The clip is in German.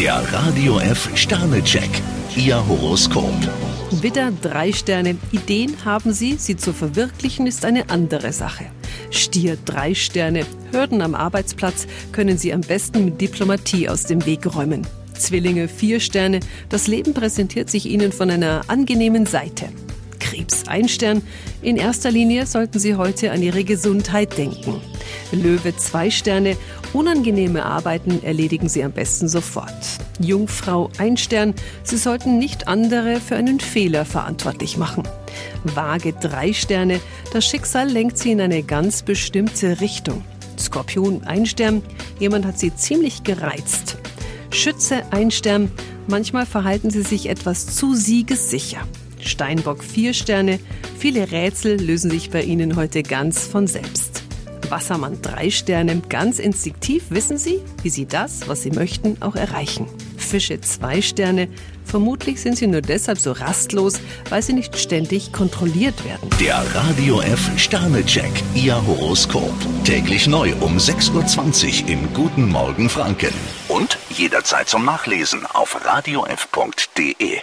Der Radio F Sternecheck. Ihr Horoskop. Widder, drei Sterne. Ideen haben Sie, sie zu verwirklichen ist eine andere Sache. Stier, drei Sterne. Hürden am Arbeitsplatz können Sie am besten mit Diplomatie aus dem Weg räumen. Zwillinge, vier Sterne. Das Leben präsentiert sich Ihnen von einer angenehmen Seite. Krebs, ein Stern. In erster Linie sollten Sie heute an Ihre Gesundheit denken. Löwe, zwei Sterne. Unangenehme Arbeiten erledigen Sie am besten sofort. Jungfrau, ein Stern. Sie sollten nicht andere für einen Fehler verantwortlich machen. Waage, drei Sterne. Das Schicksal lenkt Sie in eine ganz bestimmte Richtung. Skorpion, ein Stern. Jemand hat Sie ziemlich gereizt. Schütze, ein Stern. Manchmal verhalten Sie sich etwas zu siegessicher. Steinbock, vier Sterne. Viele Rätsel lösen sich bei Ihnen heute ganz von selbst. Wassermann, drei Sterne. Ganz instinktiv wissen Sie, wie Sie das, was Sie möchten, auch erreichen. Fische, zwei Sterne. Vermutlich sind Sie nur deshalb so rastlos, weil Sie nicht ständig kontrolliert werden. Der Radio F Sternecheck. Ihr Horoskop. Täglich neu um 6.20 Uhr im Guten Morgen Franken. Und jederzeit zum Nachlesen auf radiof.de.